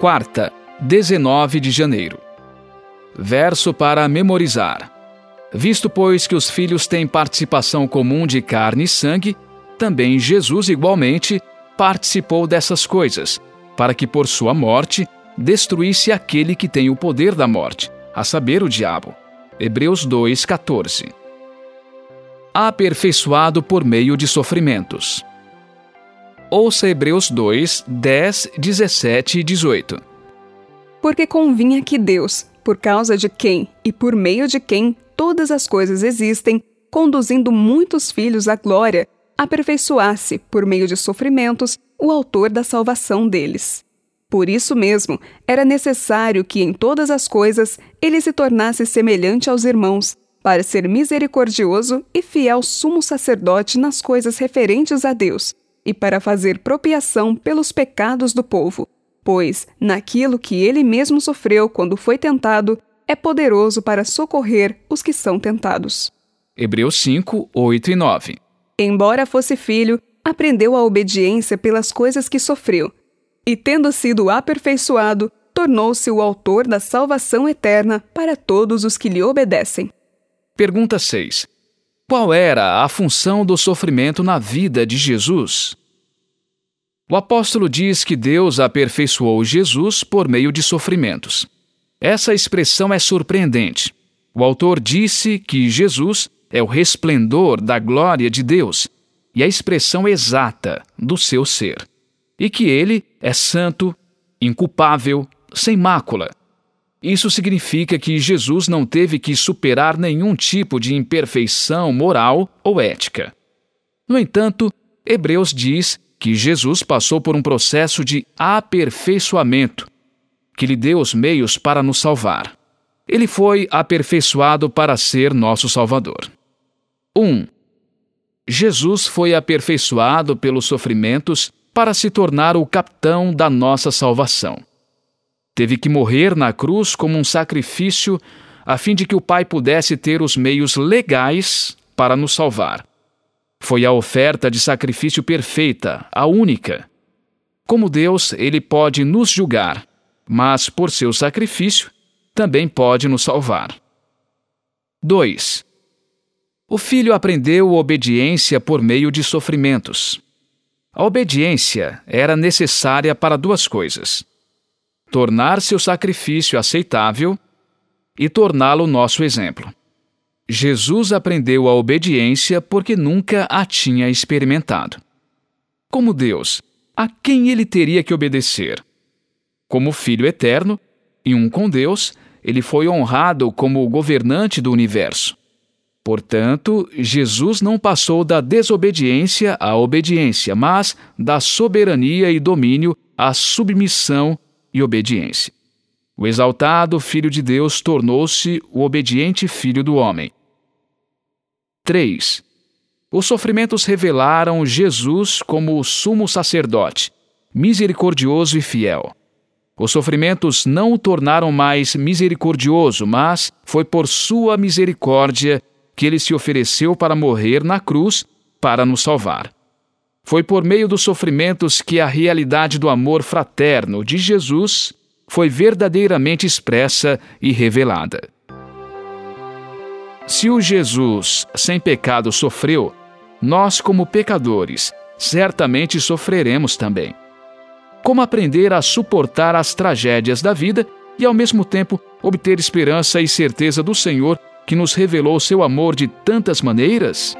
quarta, 19 de janeiro. Verso para memorizar. Visto, pois, que os filhos têm participação comum de carne e sangue, também Jesus, igualmente, participou dessas coisas, para que por sua morte destruísse aquele que tem o poder da morte, a saber, o diabo. Hebreus 2,14 Aperfeiçoado por meio de sofrimentos. Ouça Hebreus 2, 10, 17 e 18. Porque convinha que Deus, por causa de quem e por meio de quem todas as coisas existem, conduzindo muitos filhos à glória, aperfeiçoasse, por meio de sofrimentos, o autor da salvação deles. Por isso mesmo, era necessário que em todas as coisas ele se tornasse semelhante aos irmãos, para ser misericordioso e fiel sumo sacerdote nas coisas referentes a Deus, e para fazer propiação pelos pecados do povo, pois, naquilo que ele mesmo sofreu quando foi tentado, é poderoso para socorrer os que são tentados. Hebreus 5, 8 e 9. Embora fosse filho, aprendeu a obediência pelas coisas que sofreu, e tendo sido aperfeiçoado, tornou-se o autor da salvação eterna para todos os que lhe obedecem. Pergunta 6. Qual era a função do sofrimento na vida de Jesus? O apóstolo diz que Deus aperfeiçoou Jesus por meio de sofrimentos. Essa expressão é surpreendente. O autor disse que Jesus é o resplendor da glória de Deus e a expressão exata do seu ser, e que ele é santo, inculpável, sem mácula, isso significa que Jesus não teve que superar nenhum tipo de imperfeição moral ou ética. No entanto, Hebreus diz que Jesus passou por um processo de aperfeiçoamento, que lhe deu os meios para nos salvar. Ele foi aperfeiçoado para ser nosso Salvador. 1. Um, Jesus foi aperfeiçoado pelos sofrimentos para se tornar o capitão da nossa salvação. Teve que morrer na cruz como um sacrifício a fim de que o Pai pudesse ter os meios legais para nos salvar. Foi a oferta de sacrifício perfeita, a única. Como Deus, ele pode nos julgar, mas por seu sacrifício também pode nos salvar. 2. O filho aprendeu obediência por meio de sofrimentos. A obediência era necessária para duas coisas: tornar seu sacrifício aceitável e torná-lo nosso exemplo. Jesus aprendeu a obediência porque nunca a tinha experimentado. Como Deus, a quem ele teria que obedecer? Como Filho eterno e um com Deus, ele foi honrado como governante do universo. Portanto, Jesus não passou da desobediência à obediência, mas da soberania e domínio à submissão e obediência. O exaltado Filho de Deus tornou-se o obediente Filho do homem. 3. Os sofrimentos revelaram Jesus como o sumo sacerdote, misericordioso e fiel. Os sofrimentos não o tornaram mais misericordioso, mas foi por sua misericórdia que ele se ofereceu para morrer na cruz para nos salvar. Foi por meio dos sofrimentos que a realidade do amor fraterno de Jesus foi verdadeiramente expressa e revelada. Se o Jesus sem pecado sofreu, nós, como pecadores, certamente sofreremos também. Como aprender a suportar as tragédias da vida e, ao mesmo tempo, obter esperança e certeza do Senhor que nos revelou seu amor de tantas maneiras?